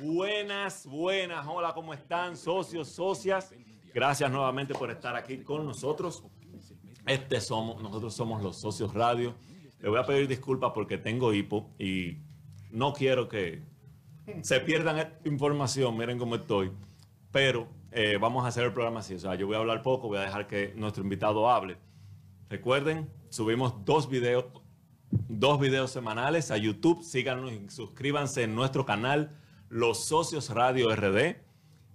Buenas, buenas. Hola, ¿cómo están, socios, socias? Gracias nuevamente por estar aquí con nosotros. Este somos, nosotros somos los socios radio. Le voy a pedir disculpas porque tengo hipo y no quiero que se pierdan información. Miren cómo estoy. Pero eh, vamos a hacer el programa así. O sea, yo voy a hablar poco, voy a dejar que nuestro invitado hable. Recuerden, subimos dos videos, dos videos semanales a YouTube. Síganos y suscríbanse en nuestro canal Los Socios Radio RD.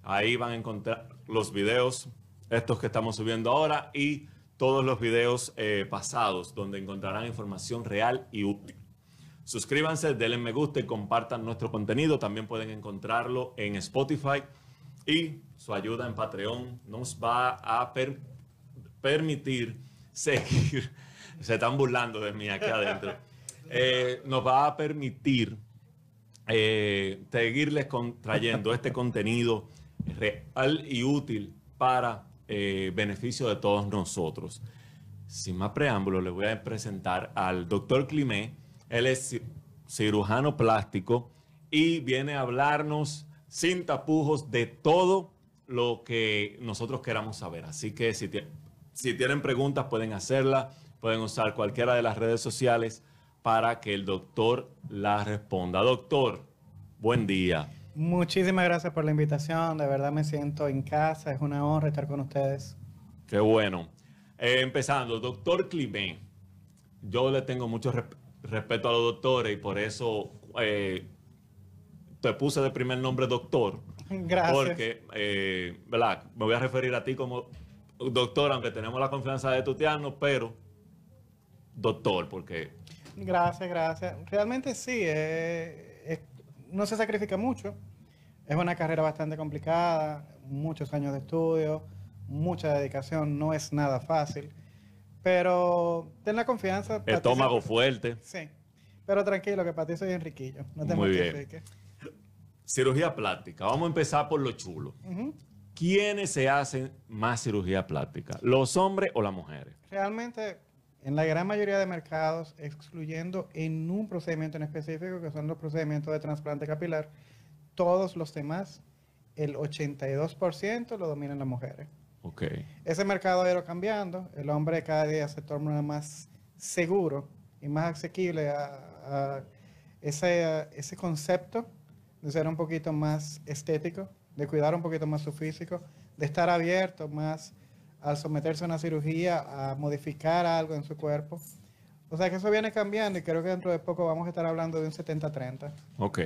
Ahí van a encontrar los videos, estos que estamos subiendo ahora, y todos los videos eh, pasados, donde encontrarán información real y útil. Suscríbanse, denle me gusta y compartan nuestro contenido. También pueden encontrarlo en Spotify y su ayuda en Patreon nos va a permitir seguir. Se están burlando de mí aquí adentro. Eh, nos va a permitir eh, seguirles trayendo este contenido real y útil para eh, beneficio de todos nosotros. Sin más preámbulos, les voy a presentar al doctor Climé. Él es cirujano plástico y viene a hablarnos sin tapujos de todo lo que nosotros queramos saber. Así que si, si tienen preguntas pueden hacerlas, pueden usar cualquiera de las redes sociales para que el doctor las responda. Doctor, buen día. Muchísimas gracias por la invitación. De verdad me siento en casa. Es una honra estar con ustedes. Qué bueno. Eh, empezando, doctor Climén. Yo le tengo mucho respeto a los doctores y por eso eh, te puse de primer nombre doctor. Gracias. Porque, eh, ¿verdad? Me voy a referir a ti como doctor, aunque tenemos la confianza de tutearnos, pero doctor, porque... Gracias, gracias. Realmente sí, no se sacrifica mucho. Es una carrera bastante complicada, muchos años de estudio, mucha dedicación, no es nada fácil. Pero ten la confianza. Estómago fuerte. Sí. Pero tranquilo, que para ti soy Enriquillo. No te Muy bien. Cirugía plástica. Vamos a empezar por lo chulo. ¿Quiénes se hacen más cirugía plástica? ¿Los hombres o las mujeres? Realmente en la gran mayoría de mercados, excluyendo en un procedimiento en específico, que son los procedimientos de trasplante capilar, todos los demás, el 82% lo dominan las mujeres. Okay. Ese mercado ha ido cambiando, el hombre cada día se torna más seguro y más asequible a, ese, ese concepto de ser un poquito más estético, de cuidar un poquito más su físico, de estar abierto más al someterse a una cirugía, a modificar algo en su cuerpo. O sea que eso viene cambiando y creo que dentro de poco vamos a estar hablando de un 70-30. Ok.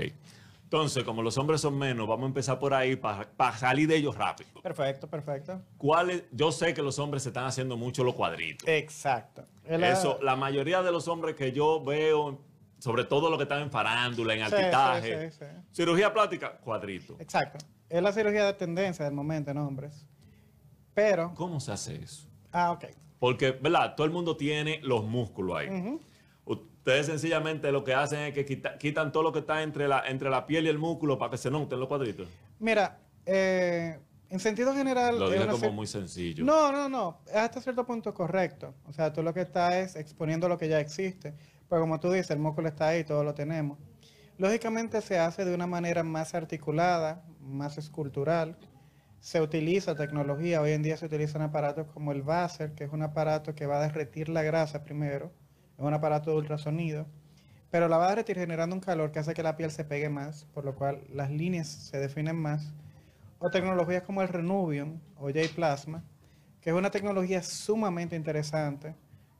Entonces, como los hombres son menos, vamos a empezar por ahí para salir de ellos rápido. Perfecto, perfecto. ¿Cuáles? Yo sé que los hombres se están haciendo mucho los cuadritos. Exacto. Eso, la mayoría de los hombres que yo veo, sobre todo los que están en farándula, en altitaje, cirugía plástica, cuadrito. Exacto. Es la cirugía de tendencia del momento en hombres. Pero. ¿Cómo se hace eso? Ah, ok. Porque, ¿verdad? Todo el mundo tiene los músculos ahí. Ustedes sencillamente lo que hacen es que quitan todo lo que está entre la, entre la piel y el músculo para que se noten los cuadritos. Mira, eh, en sentido general. Lo dije como muy sencillo. No, no, no. Hasta cierto punto correcto. O sea, tú lo que estás es exponiendo lo que ya existe. Pero como tú dices, el músculo está ahí, todo lo tenemos. Lógicamente se hace de una manera más articulada, más escultural se utiliza tecnología, hoy en día se utilizan aparatos como el Vaser, que es un aparato que va a derretir la grasa primero, es un aparato de ultrasonido, pero la va a derretir generando un calor que hace que la piel se pegue más, por lo cual las líneas se definen más. O tecnologías como el Renuvium o J-Plasma, que es una tecnología sumamente interesante,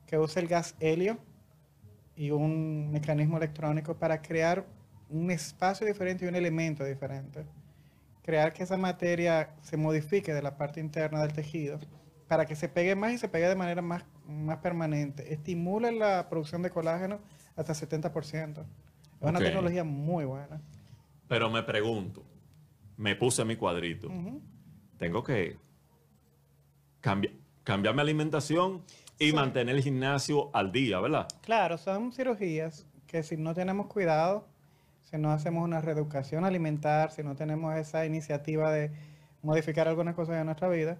que usa el gas helio y un mecanismo electrónico para crear un espacio diferente y un elemento diferente crear que esa materia se modifique de la parte interna del tejido para que se pegue más y se pegue de manera más, más permanente. Estimula la producción de colágeno hasta 70%. Es una tecnología muy buena. Pero me pregunto, me puse mi cuadrito. Tengo que cambiar mi alimentación y mantener el gimnasio al día, ¿verdad? Claro, son cirugías que si no tenemos cuidado, si no hacemos una reeducación alimentar, si no tenemos esa iniciativa de modificar algunas cosas de nuestra vida,